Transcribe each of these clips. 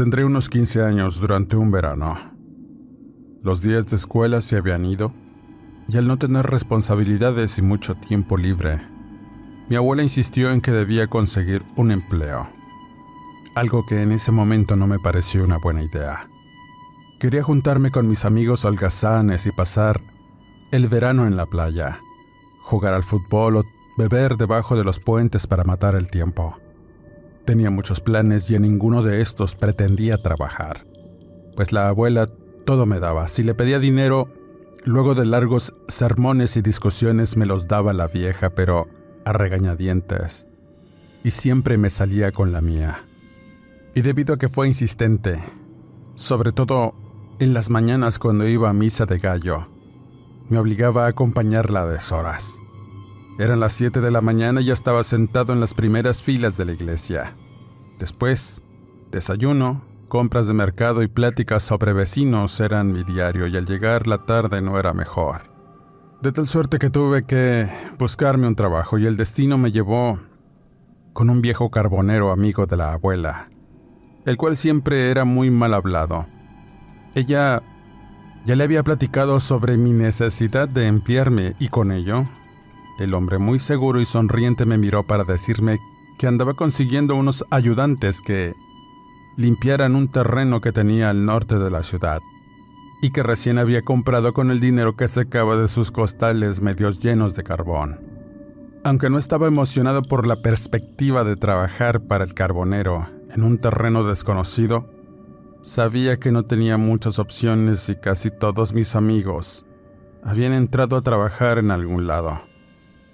Tendré unos 15 años durante un verano. Los días de escuela se habían ido y al no tener responsabilidades y mucho tiempo libre, mi abuela insistió en que debía conseguir un empleo, algo que en ese momento no me pareció una buena idea. Quería juntarme con mis amigos holgazanes y pasar el verano en la playa, jugar al fútbol o beber debajo de los puentes para matar el tiempo. Tenía muchos planes y en ninguno de estos pretendía trabajar, pues la abuela todo me daba. Si le pedía dinero, luego de largos sermones y discusiones me los daba la vieja, pero a regañadientes. Y siempre me salía con la mía. Y debido a que fue insistente, sobre todo en las mañanas cuando iba a misa de gallo, me obligaba a acompañarla a deshoras. Eran las 7 de la mañana y ya estaba sentado en las primeras filas de la iglesia. Después, desayuno, compras de mercado y pláticas sobre vecinos eran mi diario y al llegar la tarde no era mejor. De tal suerte que tuve que buscarme un trabajo y el destino me llevó con un viejo carbonero amigo de la abuela, el cual siempre era muy mal hablado. Ella ya le había platicado sobre mi necesidad de emplearme y con ello el hombre muy seguro y sonriente me miró para decirme que andaba consiguiendo unos ayudantes que limpiaran un terreno que tenía al norte de la ciudad y que recién había comprado con el dinero que secaba de sus costales medios llenos de carbón. Aunque no estaba emocionado por la perspectiva de trabajar para el carbonero en un terreno desconocido, sabía que no tenía muchas opciones y casi todos mis amigos habían entrado a trabajar en algún lado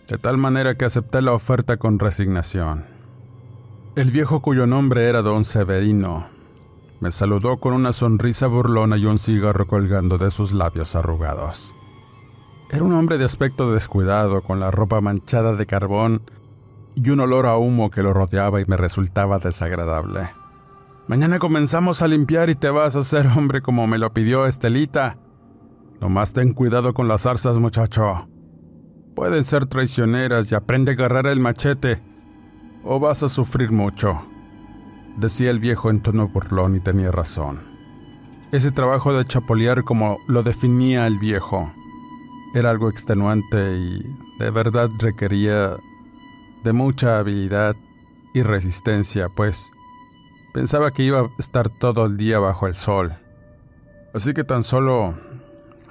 de tal manera que acepté la oferta con resignación. El viejo cuyo nombre era don Severino me saludó con una sonrisa burlona y un cigarro colgando de sus labios arrugados. Era un hombre de aspecto descuidado, con la ropa manchada de carbón y un olor a humo que lo rodeaba y me resultaba desagradable. Mañana comenzamos a limpiar y te vas a hacer hombre como me lo pidió Estelita. Nomás ten cuidado con las zarzas, muchacho. Pueden ser traicioneras y aprende a agarrar el machete, o vas a sufrir mucho, decía el viejo en tono burlón y tenía razón. Ese trabajo de chapolear como lo definía el viejo era algo extenuante y de verdad requería de mucha habilidad y resistencia, pues pensaba que iba a estar todo el día bajo el sol. Así que tan solo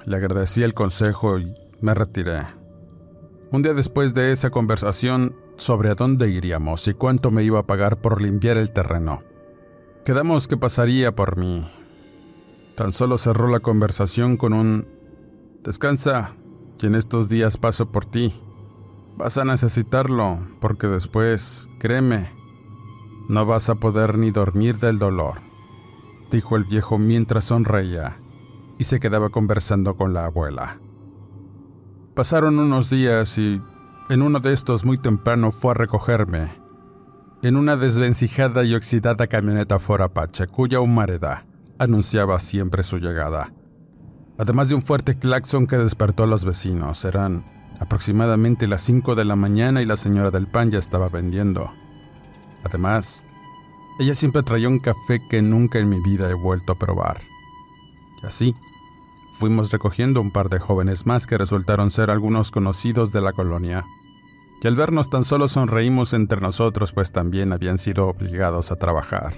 le agradecí el consejo y me retiré. Un día después de esa conversación sobre a dónde iríamos y cuánto me iba a pagar por limpiar el terreno, quedamos que pasaría por mí. Tan solo cerró la conversación con un Descansa, que en estos días paso por ti. Vas a necesitarlo, porque después, créeme, no vas a poder ni dormir del dolor, dijo el viejo mientras sonreía y se quedaba conversando con la abuela. Pasaron unos días y en uno de estos muy temprano fue a recogerme, en una desvencijada y oxidada camioneta Ford Apache cuya humareda anunciaba siempre su llegada. Además de un fuerte claxon que despertó a los vecinos, eran aproximadamente las 5 de la mañana y la señora del pan ya estaba vendiendo. Además, ella siempre traía un café que nunca en mi vida he vuelto a probar. Y así, fuimos recogiendo un par de jóvenes más que resultaron ser algunos conocidos de la colonia. y al vernos tan solo sonreímos entre nosotros, pues también habían sido obligados a trabajar.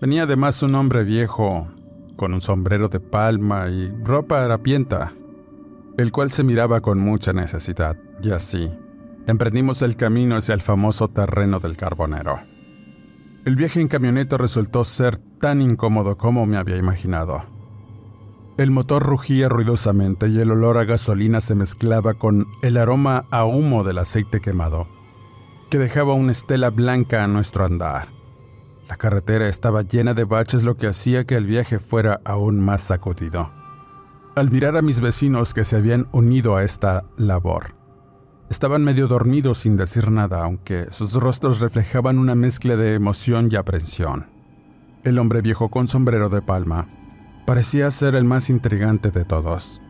Venía además un hombre viejo, con un sombrero de palma y ropa harapienta, el cual se miraba con mucha necesidad, y así, emprendimos el camino hacia el famoso terreno del carbonero. El viaje en camioneta resultó ser tan incómodo como me había imaginado. El motor rugía ruidosamente y el olor a gasolina se mezclaba con el aroma a humo del aceite quemado, que dejaba una estela blanca a nuestro andar. La carretera estaba llena de baches, lo que hacía que el viaje fuera aún más sacudido al mirar a mis vecinos que se habían unido a esta labor. Estaban medio dormidos sin decir nada, aunque sus rostros reflejaban una mezcla de emoción y aprensión. El hombre viejo con sombrero de palma parecía ser el más intrigante de todos.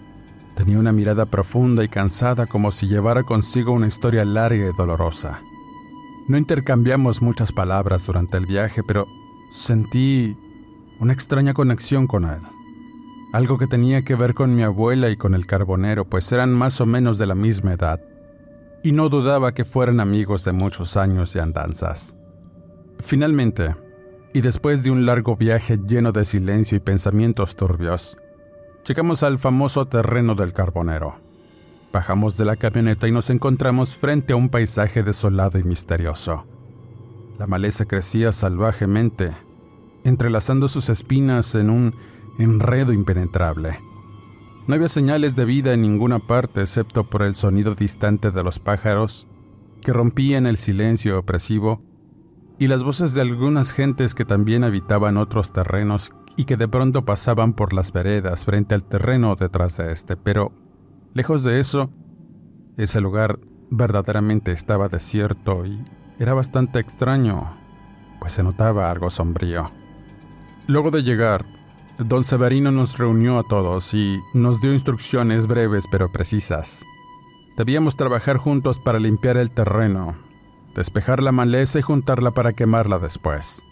Tenía una mirada profunda y cansada como si llevara consigo una historia larga y dolorosa. No intercambiamos muchas palabras durante el viaje, pero sentí una extraña conexión con él algo que tenía que ver con mi abuela y con el carbonero, pues eran más o menos de la misma edad, y no dudaba que fueran amigos de muchos años de andanzas. Finalmente, y después de un largo viaje lleno de silencio y pensamientos turbios, llegamos al famoso terreno del carbonero. Bajamos de la camioneta y nos encontramos frente a un paisaje desolado y misterioso. La maleza crecía salvajemente, entrelazando sus espinas en un enredo impenetrable. No había señales de vida en ninguna parte excepto por el sonido distante de los pájaros que rompían el silencio opresivo y las voces de algunas gentes que también habitaban otros terrenos y que de pronto pasaban por las veredas frente al terreno detrás de este, pero lejos de eso, ese lugar verdaderamente estaba desierto y era bastante extraño, pues se notaba algo sombrío. Luego de llegar, Don Severino nos reunió a todos y nos dio instrucciones breves pero precisas. Debíamos trabajar juntos para limpiar el terreno, despejar la maleza y juntarla para quemarla después.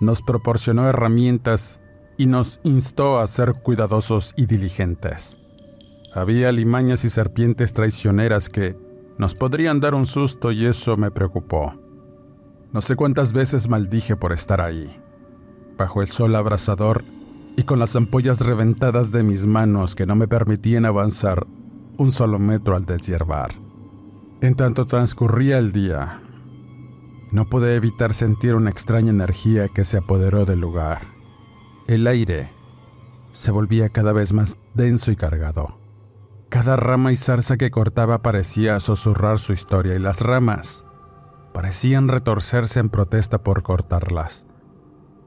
Nos proporcionó herramientas y nos instó a ser cuidadosos y diligentes. Había limañas y serpientes traicioneras que nos podrían dar un susto y eso me preocupó. No sé cuántas veces maldije por estar ahí. Bajo el sol abrasador, y con las ampollas reventadas de mis manos que no me permitían avanzar un solo metro al deshiervar. En tanto transcurría el día, no pude evitar sentir una extraña energía que se apoderó del lugar. El aire se volvía cada vez más denso y cargado. Cada rama y zarza que cortaba parecía susurrar su historia y las ramas parecían retorcerse en protesta por cortarlas.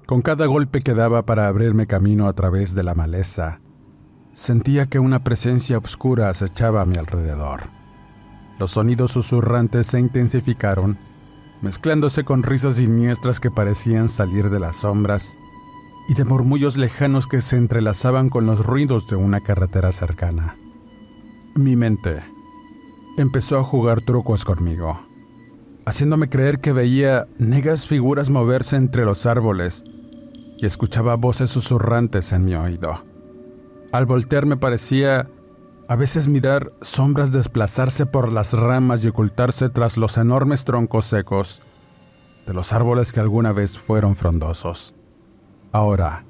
Con cada golpe que daba para abrirme camino a través de la maleza, sentía que una presencia oscura acechaba a mi alrededor. Los sonidos susurrantes se intensificaron, mezclándose con risas siniestras que parecían salir de las sombras y de murmullos lejanos que se entrelazaban con los ruidos de una carretera cercana. Mi mente empezó a jugar trucos conmigo, haciéndome creer que veía negras figuras moverse entre los árboles y escuchaba voces susurrantes en mi oído. Al voltearme parecía a veces mirar sombras desplazarse por las ramas y ocultarse tras los enormes troncos secos de los árboles que alguna vez fueron frondosos. Ahora,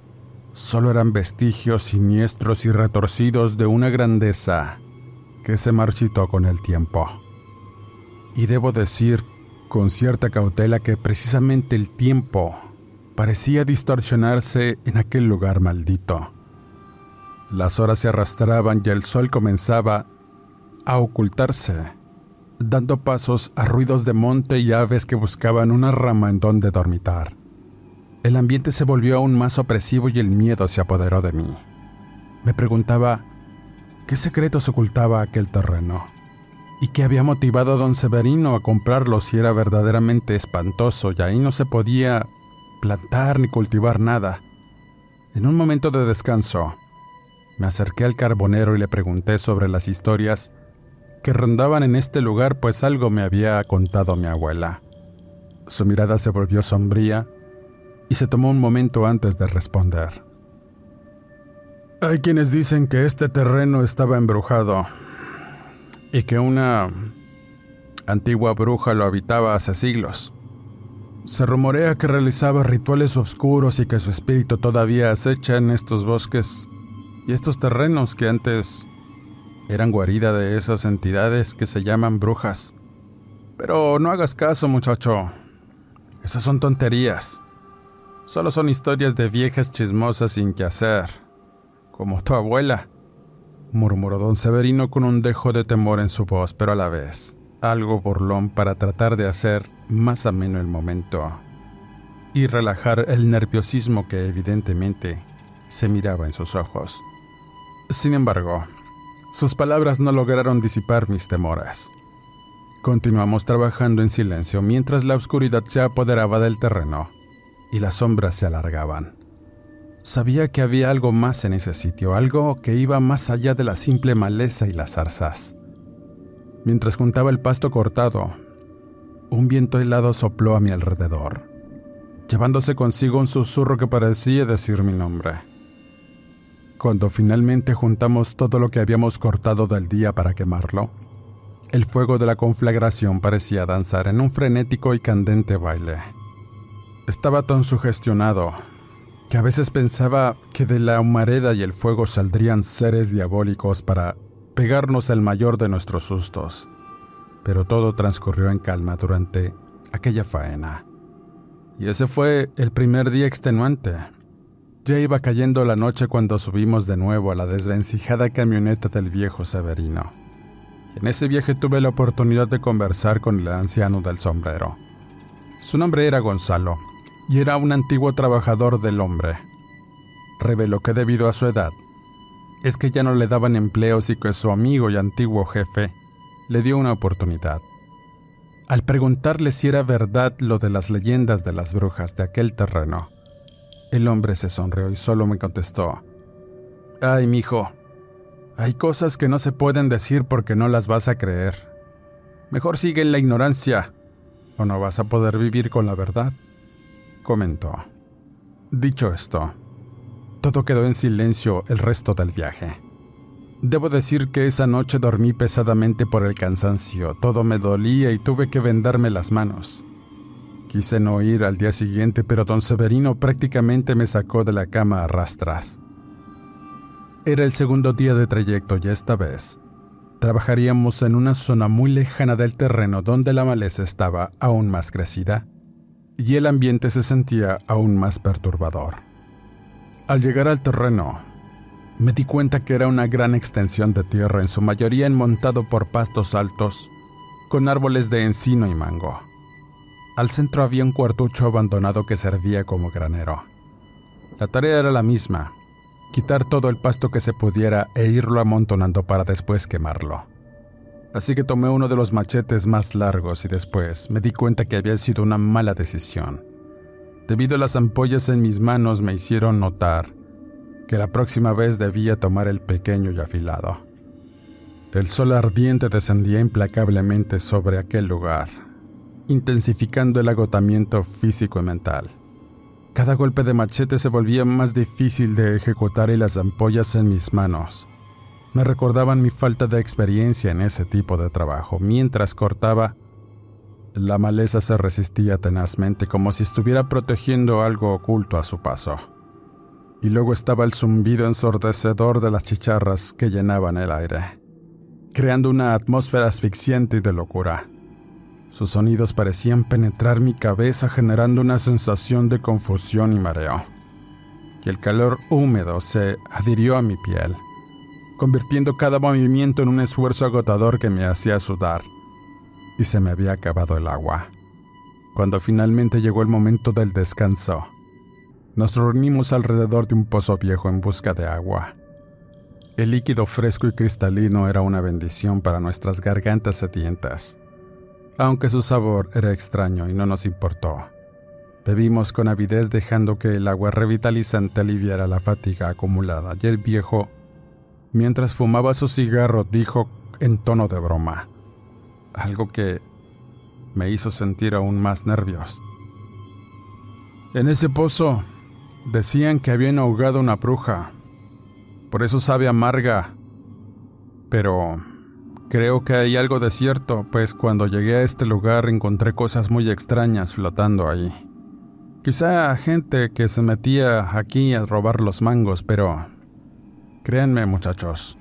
solo eran vestigios siniestros y retorcidos de una grandeza que se marchitó con el tiempo. Y debo decir con cierta cautela que precisamente el tiempo parecía distorsionarse en aquel lugar maldito. Las horas se arrastraban y el sol comenzaba a ocultarse, dando pasos a ruidos de monte y aves que buscaban una rama en donde dormitar. El ambiente se volvió aún más opresivo y el miedo se apoderó de mí. Me preguntaba qué secretos ocultaba aquel terreno y qué había motivado a don Severino a comprarlo si era verdaderamente espantoso y ahí no se podía plantar ni cultivar nada. En un momento de descanso, me acerqué al carbonero y le pregunté sobre las historias que rondaban en este lugar, pues algo me había contado mi abuela. Su mirada se volvió sombría y se tomó un momento antes de responder. Hay quienes dicen que este terreno estaba embrujado y que una Antigua bruja lo habitaba hace siglos. Se rumorea que realizaba rituales oscuros y que su espíritu todavía acecha en estos bosques y estos terrenos que antes eran guarida de esas entidades que se llaman brujas. Pero no hagas caso, muchacho. Esas son tonterías. Solo son historias de viejas chismosas sin que hacer, como tu abuela, murmuró don Severino con un dejo de temor en su voz, pero a la vez algo burlón para tratar de hacer más ameno el momento y relajar el nerviosismo que evidentemente se miraba en sus ojos. Sin embargo, sus palabras no lograron disipar mis temores. Continuamos trabajando en silencio mientras la oscuridad se apoderaba del terreno y las sombras se alargaban. Sabía que había algo más en ese sitio, algo que iba más allá de la simple maleza y las zarzas. Mientras juntaba el pasto cortado, un viento helado sopló a mi alrededor, llevándose consigo un susurro que parecía decir mi nombre. Cuando finalmente juntamos todo lo que habíamos cortado del día para quemarlo, el fuego de la conflagración parecía danzar en un frenético y candente baile. Estaba tan sugestionado que a veces pensaba que de la humareda y el fuego saldrían seres diabólicos para pegarnos el mayor de nuestros sustos. Pero todo transcurrió en calma durante aquella faena. Y ese fue el primer día extenuante. Ya iba cayendo la noche cuando subimos de nuevo a la desvencijada camioneta del viejo Severino. Y en ese viaje tuve la oportunidad de conversar con el anciano del sombrero. Su nombre era Gonzalo, y era un antiguo trabajador del hombre. Reveló que debido a su edad, es que ya no le daban empleos y que su amigo y antiguo jefe le dio una oportunidad. Al preguntarle si era verdad lo de las leyendas de las brujas de aquel terreno, el hombre se sonrió y solo me contestó: Ay, mijo, hay cosas que no se pueden decir porque no las vas a creer. Mejor sigue en la ignorancia, o no vas a poder vivir con la verdad comentó. Dicho esto, todo quedó en silencio el resto del viaje. Debo decir que esa noche dormí pesadamente por el cansancio, todo me dolía y tuve que vendarme las manos. Quise no ir al día siguiente, pero don Severino prácticamente me sacó de la cama a rastras. Era el segundo día de trayecto y esta vez trabajaríamos en una zona muy lejana del terreno donde la maleza estaba aún más crecida y el ambiente se sentía aún más perturbador. Al llegar al terreno, me di cuenta que era una gran extensión de tierra, en su mayoría enmontado por pastos altos, con árboles de encino y mango. Al centro había un cuartucho abandonado que servía como granero. La tarea era la misma, quitar todo el pasto que se pudiera e irlo amontonando para después quemarlo así que tomé uno de los machetes más largos y después me di cuenta que había sido una mala decisión. Debido a las ampollas en mis manos me hicieron notar que la próxima vez debía tomar el pequeño y afilado. El sol ardiente descendía implacablemente sobre aquel lugar, intensificando el agotamiento físico y mental. Cada golpe de machete se volvía más difícil de ejecutar y las ampollas en mis manos me recordaban mi falta de experiencia en ese tipo de trabajo. Mientras cortaba, la maleza se resistía tenazmente como si estuviera protegiendo algo oculto a su paso. Y luego estaba el zumbido ensordecedor de las chicharras que llenaban el aire, creando una atmósfera asfixiante y de locura. Sus sonidos parecían penetrar mi cabeza generando una sensación de confusión y mareo. Y el calor húmedo se adhirió a mi piel convirtiendo cada movimiento en un esfuerzo agotador que me hacía sudar. Y se me había acabado el agua. Cuando finalmente llegó el momento del descanso, nos reunimos alrededor de un pozo viejo en busca de agua. El líquido fresco y cristalino era una bendición para nuestras gargantas sedientas, aunque su sabor era extraño y no nos importó. Bebimos con avidez dejando que el agua revitalizante aliviara la fatiga acumulada y el viejo Mientras fumaba su cigarro, dijo en tono de broma, algo que me hizo sentir aún más nervios. En ese pozo decían que habían ahogado una bruja, por eso sabe amarga, pero Creo que hay algo de cierto, pues cuando llegué a este lugar encontré cosas muy extrañas flotando ahí. Quizá gente que se metía aquí a robar los mangos, pero créanme muchachos,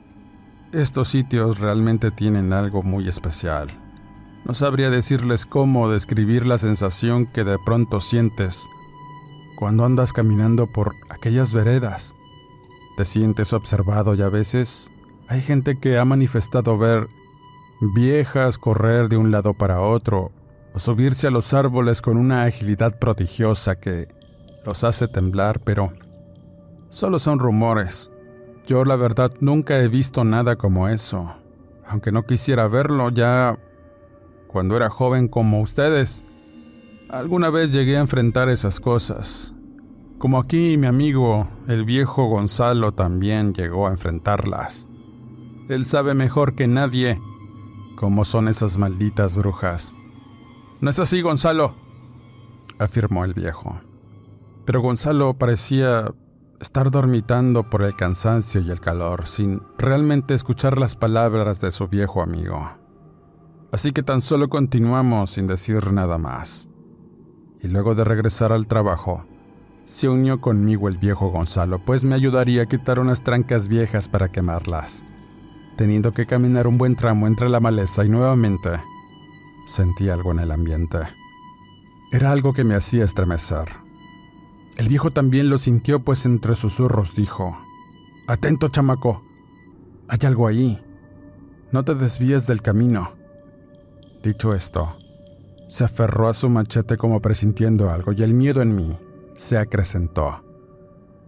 estos sitios realmente tienen algo muy especial. No sabría decirles cómo describir la sensación que de pronto sientes cuando andas caminando por aquellas veredas. Te sientes observado y a veces hay gente que ha manifestado ver viejas correr de un lado para otro o subirse a los árboles con una agilidad prodigiosa que los hace temblar, pero solo son rumores. Yo la verdad nunca he visto nada como eso. Aunque no quisiera verlo, ya cuando era joven como ustedes, alguna vez llegué a enfrentar esas cosas. Como aquí mi amigo, el viejo Gonzalo, también llegó a enfrentarlas. Él sabe mejor que nadie cómo son esas malditas brujas. No es así, Gonzalo, afirmó el viejo. Pero Gonzalo parecía estar dormitando por el cansancio y el calor, sin realmente escuchar las palabras de su viejo amigo. Así que tan solo continuamos sin decir nada más. Y luego de regresar al trabajo, se unió conmigo el viejo Gonzalo, pues me ayudaría a quitar unas trancas viejas para quemarlas teniendo que caminar un buen tramo entre la maleza y nuevamente sentí algo en el ambiente. Era algo que me hacía estremecer. El viejo también lo sintió, pues entre susurros dijo, Atento, chamaco, hay algo ahí. No te desvíes del camino. Dicho esto, se aferró a su machete como presintiendo algo y el miedo en mí se acrecentó.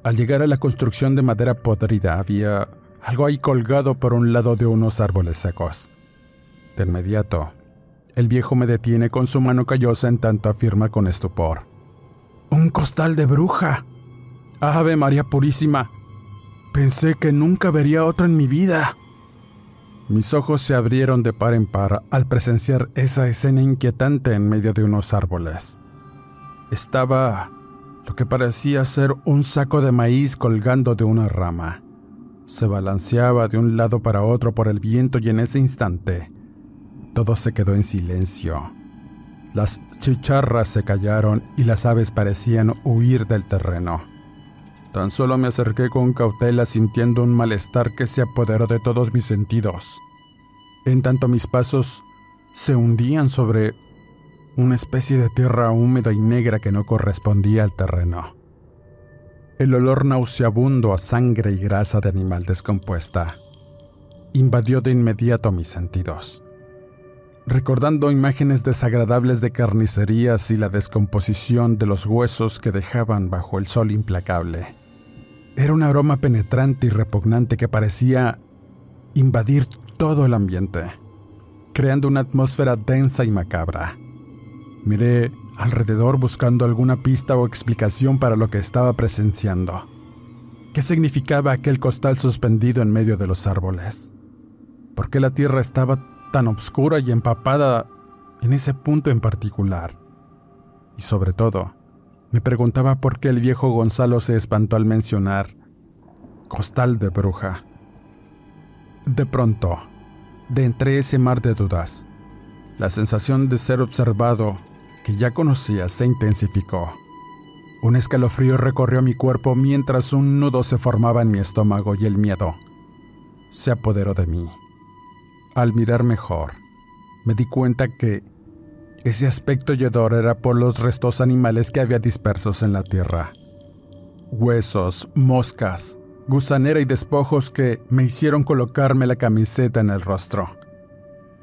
Al llegar a la construcción de madera podrida había algo ahí colgado por un lado de unos árboles secos. De inmediato, el viejo me detiene con su mano callosa en tanto afirma con estupor. ¡Un costal de bruja! ¡Ave María Purísima! Pensé que nunca vería otro en mi vida. Mis ojos se abrieron de par en par al presenciar esa escena inquietante en medio de unos árboles. Estaba lo que parecía ser un saco de maíz colgando de una rama. Se balanceaba de un lado para otro por el viento y en ese instante todo se quedó en silencio. Las chicharras se callaron y las aves parecían huir del terreno. Tan solo me acerqué con cautela sintiendo un malestar que se apoderó de todos mis sentidos. En tanto mis pasos se hundían sobre una especie de tierra húmeda y negra que no correspondía al terreno. El olor nauseabundo a sangre y grasa de animal descompuesta invadió de inmediato mis sentidos. Recordando imágenes desagradables de carnicerías y la descomposición de los huesos que dejaban bajo el sol implacable. Era un aroma penetrante y repugnante que parecía invadir todo el ambiente, creando una atmósfera densa y macabra. Miré alrededor buscando alguna pista o explicación para lo que estaba presenciando. ¿Qué significaba aquel costal suspendido en medio de los árboles? ¿Por qué la tierra estaba tan oscura y empapada en ese punto en particular? Y sobre todo, me preguntaba por qué el viejo Gonzalo se espantó al mencionar costal de bruja. De pronto, de entre ese mar de dudas, la sensación de ser observado que ya conocía se intensificó. Un escalofrío recorrió mi cuerpo mientras un nudo se formaba en mi estómago y el miedo se apoderó de mí. Al mirar mejor, me di cuenta que ese aspecto yedor era por los restos animales que había dispersos en la tierra. Huesos, moscas, gusanera y despojos que me hicieron colocarme la camiseta en el rostro.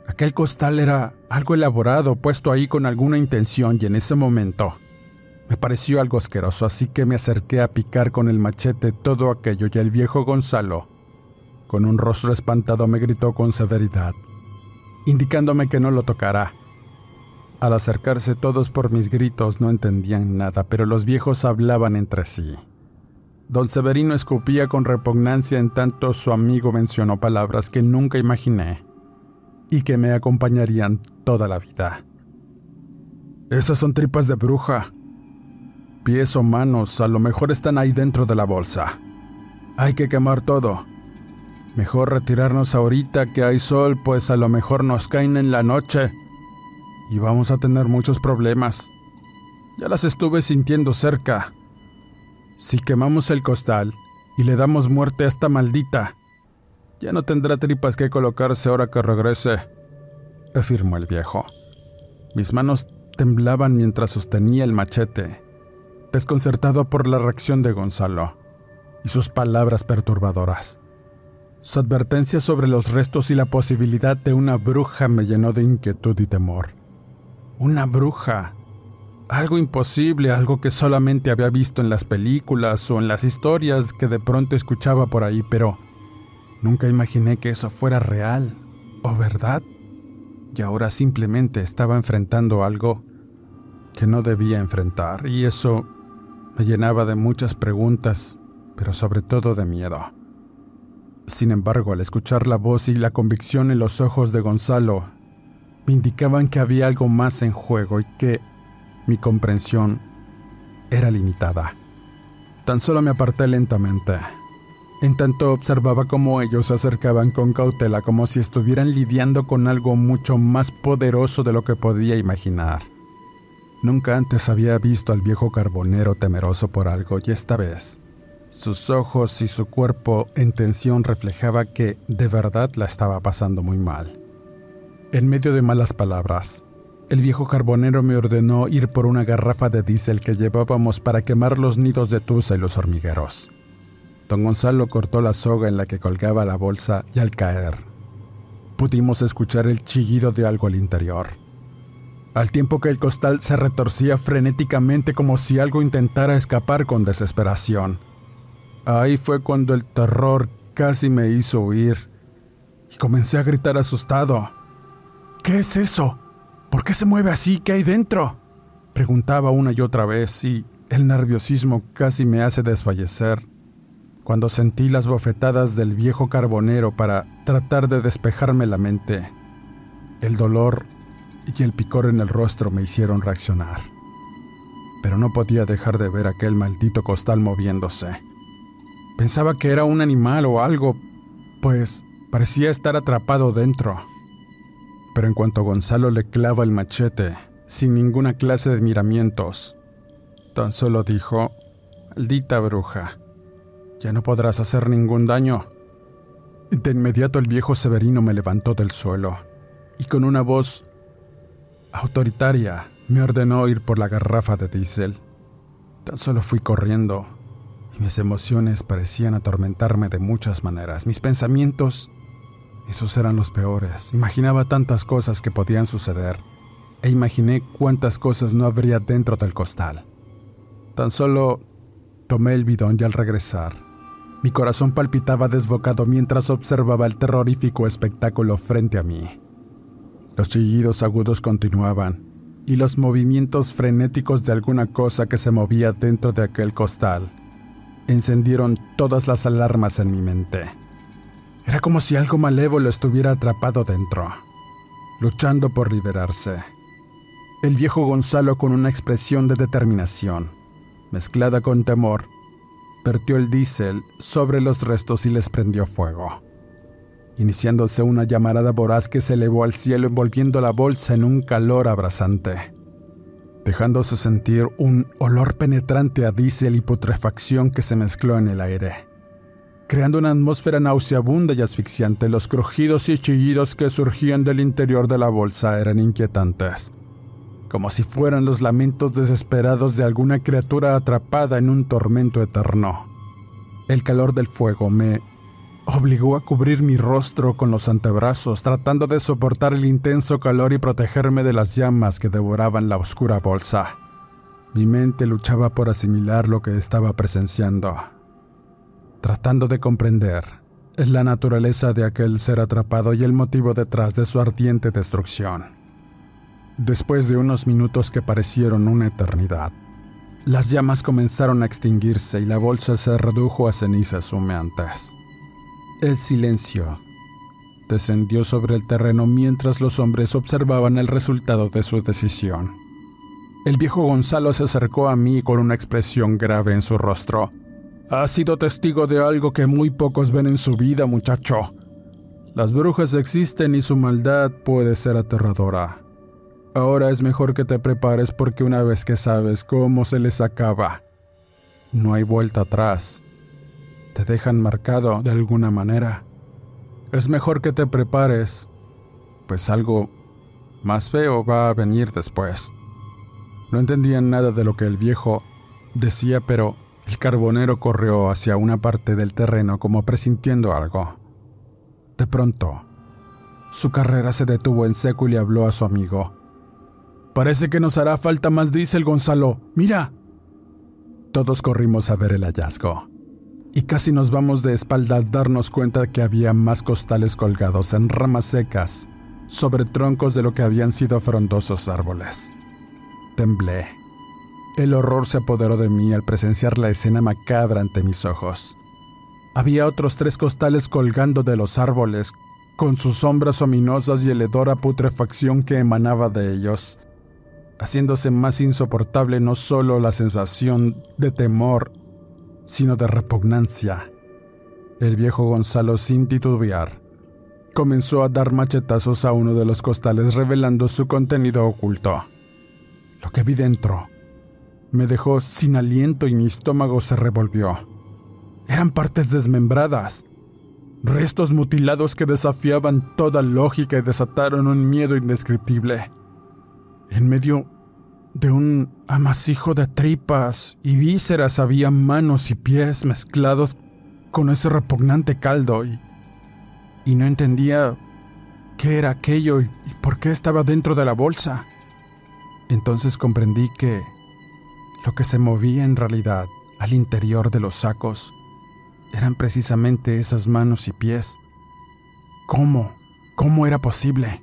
Aquel costal era algo elaborado, puesto ahí con alguna intención y en ese momento me pareció algo asqueroso, así que me acerqué a picar con el machete todo aquello y el viejo Gonzalo, con un rostro espantado, me gritó con severidad, indicándome que no lo tocara. Al acercarse todos por mis gritos no entendían nada, pero los viejos hablaban entre sí. Don Severino escupía con repugnancia en tanto su amigo mencionó palabras que nunca imaginé y que me acompañarían toda la vida. Esas son tripas de bruja. Pies o manos a lo mejor están ahí dentro de la bolsa. Hay que quemar todo. Mejor retirarnos ahorita que hay sol, pues a lo mejor nos caen en la noche y vamos a tener muchos problemas. Ya las estuve sintiendo cerca. Si quemamos el costal y le damos muerte a esta maldita, ya no tendrá tripas que colocarse ahora que regrese, afirmó el viejo. Mis manos temblaban mientras sostenía el machete, desconcertado por la reacción de Gonzalo y sus palabras perturbadoras. Su advertencia sobre los restos y la posibilidad de una bruja me llenó de inquietud y temor. Una bruja. Algo imposible, algo que solamente había visto en las películas o en las historias que de pronto escuchaba por ahí, pero nunca imaginé que eso fuera real o verdad. Y ahora simplemente estaba enfrentando algo que no debía enfrentar, y eso me llenaba de muchas preguntas, pero sobre todo de miedo. Sin embargo, al escuchar la voz y la convicción en los ojos de Gonzalo, me indicaban que había algo más en juego y que mi comprensión era limitada. Tan solo me aparté lentamente. En tanto observaba cómo ellos se acercaban con cautela como si estuvieran lidiando con algo mucho más poderoso de lo que podía imaginar. Nunca antes había visto al viejo carbonero temeroso por algo y esta vez sus ojos y su cuerpo en tensión reflejaba que de verdad la estaba pasando muy mal. En medio de malas palabras, el viejo carbonero me ordenó ir por una garrafa de diésel que llevábamos para quemar los nidos de tusa y los hormigueros. Don Gonzalo cortó la soga en la que colgaba la bolsa y al caer, pudimos escuchar el chillido de algo al interior. Al tiempo que el costal se retorcía frenéticamente como si algo intentara escapar con desesperación. Ahí fue cuando el terror casi me hizo huir y comencé a gritar asustado. ¿Qué es eso? ¿Por qué se mueve así? ¿Qué hay dentro? Preguntaba una y otra vez y el nerviosismo casi me hace desfallecer cuando sentí las bofetadas del viejo carbonero para tratar de despejarme la mente. El dolor y el picor en el rostro me hicieron reaccionar. Pero no podía dejar de ver aquel maldito costal moviéndose. Pensaba que era un animal o algo, pues parecía estar atrapado dentro. Pero en cuanto Gonzalo le clava el machete, sin ninguna clase de miramientos, tan solo dijo, maldita bruja, ya no podrás hacer ningún daño. De inmediato el viejo Severino me levantó del suelo y con una voz autoritaria me ordenó ir por la garrafa de diésel. Tan solo fui corriendo y mis emociones parecían atormentarme de muchas maneras. Mis pensamientos, esos eran los peores. Imaginaba tantas cosas que podían suceder e imaginé cuántas cosas no habría dentro del costal. Tan solo tomé el bidón y al regresar, mi corazón palpitaba desbocado mientras observaba el terrorífico espectáculo frente a mí. Los chillidos agudos continuaban y los movimientos frenéticos de alguna cosa que se movía dentro de aquel costal encendieron todas las alarmas en mi mente. Era como si algo malévolo estuviera atrapado dentro, luchando por liberarse. El viejo Gonzalo, con una expresión de determinación, mezclada con temor, vertió el diésel sobre los restos y les prendió fuego, iniciándose una llamarada voraz que se elevó al cielo envolviendo la bolsa en un calor abrasante dejándose sentir un olor penetrante a diésel y putrefacción que se mezcló en el aire, creando una atmósfera nauseabunda y asfixiante. Los crujidos y chillidos que surgían del interior de la bolsa eran inquietantes, como si fueran los lamentos desesperados de alguna criatura atrapada en un tormento eterno. El calor del fuego me obligó a cubrir mi rostro con los antebrazos, tratando de soportar el intenso calor y protegerme de las llamas que devoraban la oscura bolsa. Mi mente luchaba por asimilar lo que estaba presenciando, tratando de comprender la naturaleza de aquel ser atrapado y el motivo detrás de su ardiente destrucción. Después de unos minutos que parecieron una eternidad, las llamas comenzaron a extinguirse y la bolsa se redujo a cenizas humeantes. El silencio descendió sobre el terreno mientras los hombres observaban el resultado de su decisión. El viejo Gonzalo se acercó a mí con una expresión grave en su rostro, Has sido testigo de algo que muy pocos ven en su vida, muchacho. Las brujas existen y su maldad puede ser aterradora. Ahora es mejor que te prepares porque una vez que sabes cómo se les acaba, no hay vuelta atrás. Te dejan marcado de alguna manera. Es mejor que te prepares, pues algo más feo va a venir después. No entendían nada de lo que el viejo decía, pero el carbonero corrió hacia una parte del terreno como presintiendo algo. De pronto, su carrera se detuvo en seco y le habló a su amigo. Parece que nos hará falta más diésel, Gonzalo. Mira. Todos corrimos a ver el hallazgo. Y casi nos vamos de espalda al darnos cuenta que había más costales colgados en ramas secas sobre troncos de lo que habían sido frondosos árboles. Temblé. El horror se apoderó de mí al presenciar la escena macabra ante mis ojos. Había otros tres costales colgando de los árboles, con sus sombras ominosas y el hedor a putrefacción que emanaba de ellos, haciéndose más insoportable no solo la sensación de temor, sino de repugnancia. El viejo Gonzalo, sin titubear, comenzó a dar machetazos a uno de los costales revelando su contenido oculto. Lo que vi dentro me dejó sin aliento y mi estómago se revolvió. Eran partes desmembradas, restos mutilados que desafiaban toda lógica y desataron un miedo indescriptible. En medio de un amasijo de tripas y vísceras había manos y pies mezclados con ese repugnante caldo y, y no entendía qué era aquello y por qué estaba dentro de la bolsa. Entonces comprendí que lo que se movía en realidad al interior de los sacos eran precisamente esas manos y pies. ¿Cómo? ¿Cómo era posible?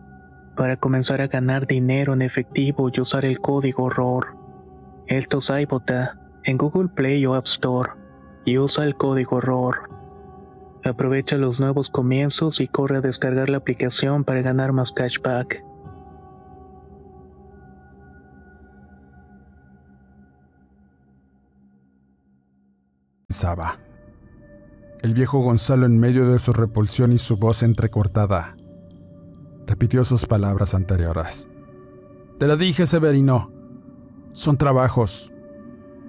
para comenzar a ganar dinero en efectivo y usar el código ROR. Esto es iBota en Google Play o App Store y usa el código ROR. Aprovecha los nuevos comienzos y corre a descargar la aplicación para ganar más cashback. El viejo Gonzalo en medio de su repulsión y su voz entrecortada. Repitió sus palabras anteriores. Te lo dije, Severino. Son trabajos,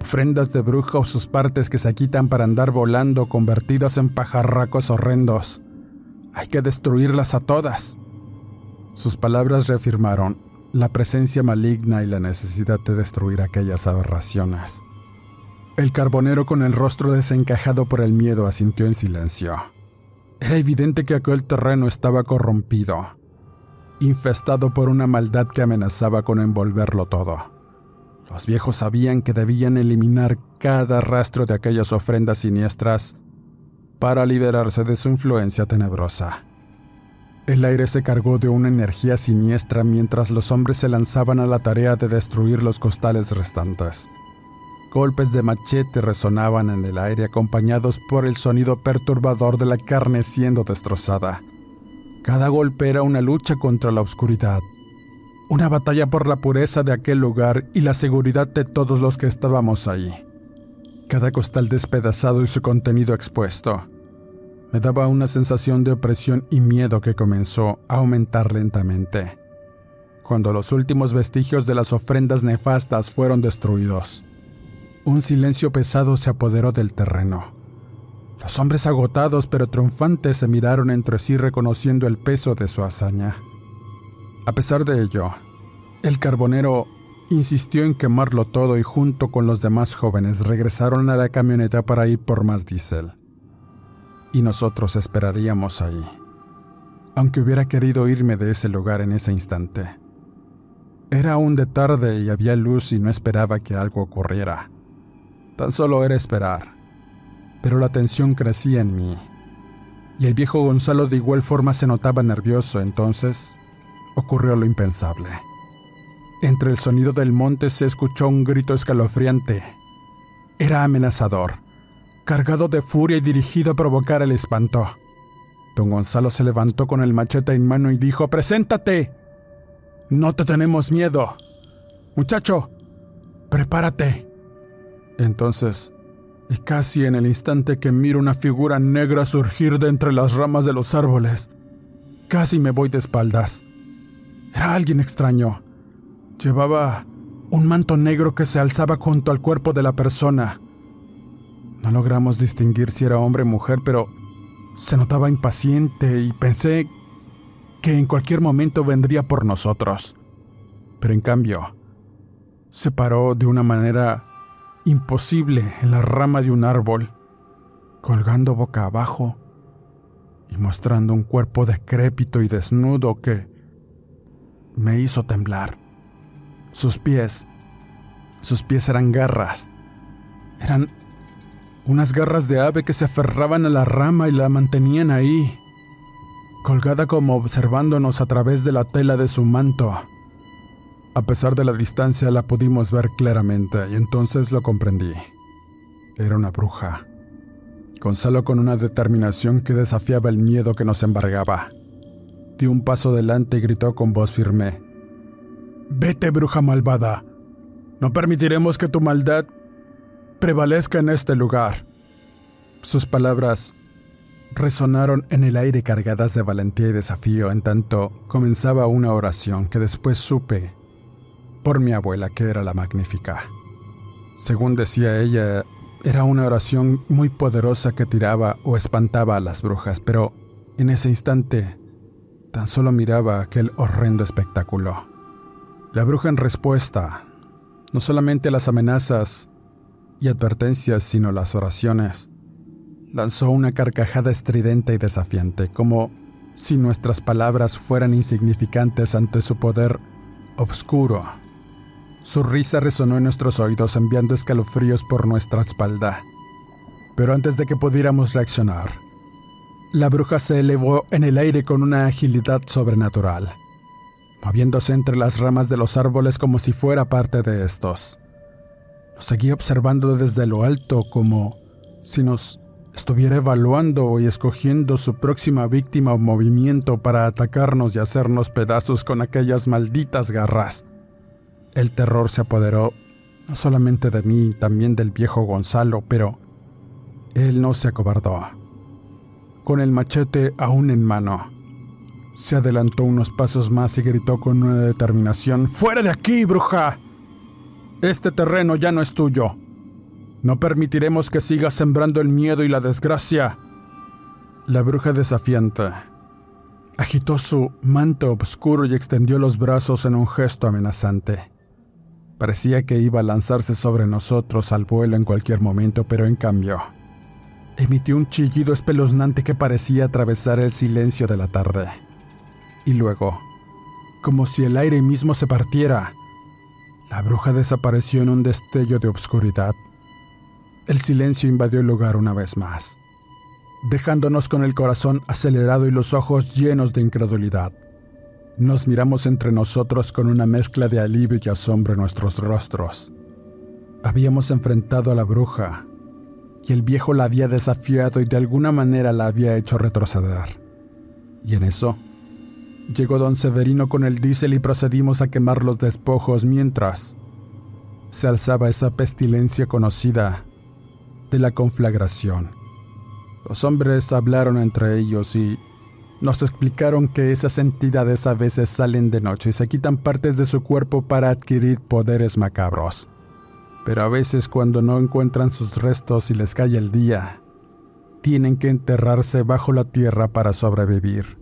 ofrendas de bruja o sus partes que se quitan para andar volando convertidos en pajarracos horrendos. Hay que destruirlas a todas. Sus palabras reafirmaron la presencia maligna y la necesidad de destruir aquellas aberraciones. El carbonero con el rostro desencajado por el miedo asintió en silencio. Era evidente que aquel terreno estaba corrompido, infestado por una maldad que amenazaba con envolverlo todo. Los viejos sabían que debían eliminar cada rastro de aquellas ofrendas siniestras para liberarse de su influencia tenebrosa. El aire se cargó de una energía siniestra mientras los hombres se lanzaban a la tarea de destruir los costales restantes. Golpes de machete resonaban en el aire acompañados por el sonido perturbador de la carne siendo destrozada. Cada golpe era una lucha contra la oscuridad, una batalla por la pureza de aquel lugar y la seguridad de todos los que estábamos ahí. Cada costal despedazado y su contenido expuesto me daba una sensación de opresión y miedo que comenzó a aumentar lentamente, cuando los últimos vestigios de las ofrendas nefastas fueron destruidos. Un silencio pesado se apoderó del terreno. Los hombres agotados pero triunfantes se miraron entre sí reconociendo el peso de su hazaña. A pesar de ello, el carbonero insistió en quemarlo todo y junto con los demás jóvenes regresaron a la camioneta para ir por más diésel. Y nosotros esperaríamos ahí, aunque hubiera querido irme de ese lugar en ese instante. Era aún de tarde y había luz y no esperaba que algo ocurriera. Tan solo era esperar. Pero la tensión crecía en mí. Y el viejo Gonzalo de igual forma se notaba nervioso, entonces ocurrió lo impensable. Entre el sonido del monte se escuchó un grito escalofriante. Era amenazador, cargado de furia y dirigido a provocar el espanto. Don Gonzalo se levantó con el machete en mano y dijo, Preséntate. No te tenemos miedo. Muchacho, prepárate. Entonces, y casi en el instante que miro una figura negra surgir de entre las ramas de los árboles, casi me voy de espaldas. Era alguien extraño. Llevaba un manto negro que se alzaba junto al cuerpo de la persona. No logramos distinguir si era hombre o mujer, pero se notaba impaciente y pensé que en cualquier momento vendría por nosotros. Pero en cambio, se paró de una manera imposible en la rama de un árbol, colgando boca abajo y mostrando un cuerpo decrépito y desnudo que me hizo temblar. Sus pies, sus pies eran garras. Eran unas garras de ave que se aferraban a la rama y la mantenían ahí, colgada como observándonos a través de la tela de su manto. A pesar de la distancia la pudimos ver claramente y entonces lo comprendí. Era una bruja. Gonzalo con una determinación que desafiaba el miedo que nos embargaba dio un paso adelante y gritó con voz firme. Vete, bruja malvada. No permitiremos que tu maldad prevalezca en este lugar. Sus palabras resonaron en el aire cargadas de valentía y desafío en tanto comenzaba una oración que después supe por mi abuela que era la magnífica. Según decía ella, era una oración muy poderosa que tiraba o espantaba a las brujas, pero en ese instante Tan solo miraba aquel horrendo espectáculo. La bruja en respuesta, no solamente a las amenazas y advertencias, sino las oraciones, lanzó una carcajada estridente y desafiante, como si nuestras palabras fueran insignificantes ante su poder obscuro. Su risa resonó en nuestros oídos enviando escalofríos por nuestra espalda. Pero antes de que pudiéramos reaccionar, la bruja se elevó en el aire con una agilidad sobrenatural, moviéndose entre las ramas de los árboles como si fuera parte de estos. Nos seguía observando desde lo alto como si nos estuviera evaluando y escogiendo su próxima víctima o movimiento para atacarnos y hacernos pedazos con aquellas malditas garras. El terror se apoderó no solamente de mí, también del viejo Gonzalo, pero él no se acobardó. Con el machete aún en mano, se adelantó unos pasos más y gritó con una determinación, ¡Fuera de aquí, bruja! Este terreno ya no es tuyo. No permitiremos que sigas sembrando el miedo y la desgracia. La bruja desafiante agitó su manto oscuro y extendió los brazos en un gesto amenazante. Parecía que iba a lanzarse sobre nosotros al vuelo en cualquier momento, pero en cambio, emitió un chillido espeluznante que parecía atravesar el silencio de la tarde. Y luego, como si el aire mismo se partiera, la bruja desapareció en un destello de obscuridad el silencio invadió el lugar una vez más, dejándonos con el corazón acelerado y los ojos llenos de incredulidad. Nos miramos entre nosotros con una mezcla de alivio y asombro en nuestros rostros. Habíamos enfrentado a la bruja, y el viejo la había desafiado y de alguna manera la había hecho retroceder. Y en eso, llegó don Severino con el diésel y procedimos a quemar los despojos mientras se alzaba esa pestilencia conocida de la conflagración. Los hombres hablaron entre ellos y nos explicaron que esas entidades a veces salen de noche y se quitan partes de su cuerpo para adquirir poderes macabros. Pero a veces cuando no encuentran sus restos y les cae el día, tienen que enterrarse bajo la tierra para sobrevivir.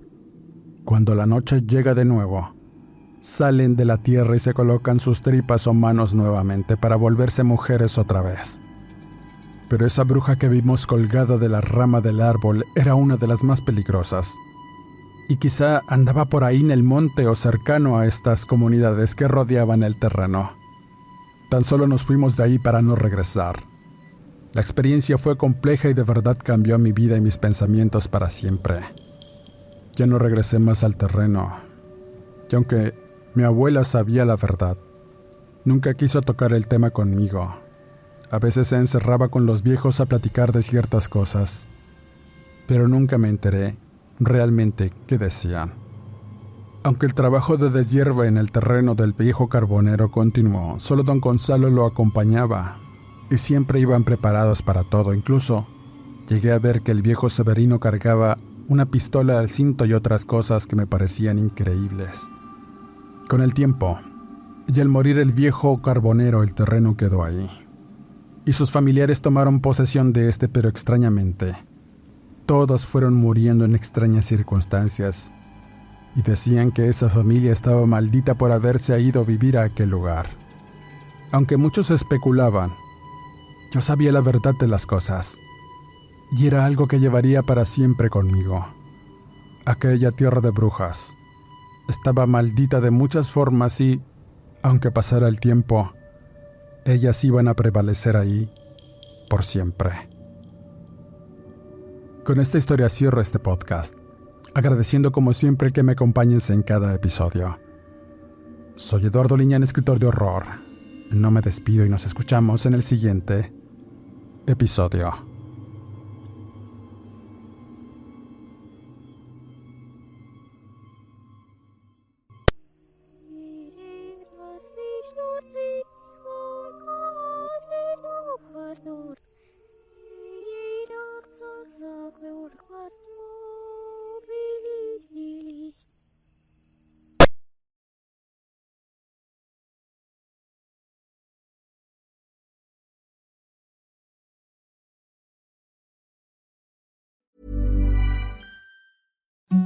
Cuando la noche llega de nuevo, salen de la tierra y se colocan sus tripas o manos nuevamente para volverse mujeres otra vez pero esa bruja que vimos colgada de la rama del árbol era una de las más peligrosas. Y quizá andaba por ahí en el monte o cercano a estas comunidades que rodeaban el terreno. Tan solo nos fuimos de ahí para no regresar. La experiencia fue compleja y de verdad cambió mi vida y mis pensamientos para siempre. Ya no regresé más al terreno. Y aunque mi abuela sabía la verdad, nunca quiso tocar el tema conmigo. A veces se encerraba con los viejos a platicar de ciertas cosas, pero nunca me enteré realmente qué decían. Aunque el trabajo de deshierva en el terreno del viejo carbonero continuó, solo don Gonzalo lo acompañaba y siempre iban preparados para todo. Incluso llegué a ver que el viejo Severino cargaba una pistola al cinto y otras cosas que me parecían increíbles. Con el tiempo, y al morir el viejo carbonero, el terreno quedó ahí y sus familiares tomaron posesión de este, pero extrañamente. Todos fueron muriendo en extrañas circunstancias y decían que esa familia estaba maldita por haberse ido a vivir a aquel lugar. Aunque muchos especulaban, yo sabía la verdad de las cosas y era algo que llevaría para siempre conmigo. Aquella tierra de brujas estaba maldita de muchas formas y, aunque pasara el tiempo, ellas iban a prevalecer ahí por siempre. Con esta historia cierro este podcast, agradeciendo como siempre que me acompañes en cada episodio. Soy Eduardo Liñán, escritor de horror. No me despido y nos escuchamos en el siguiente episodio.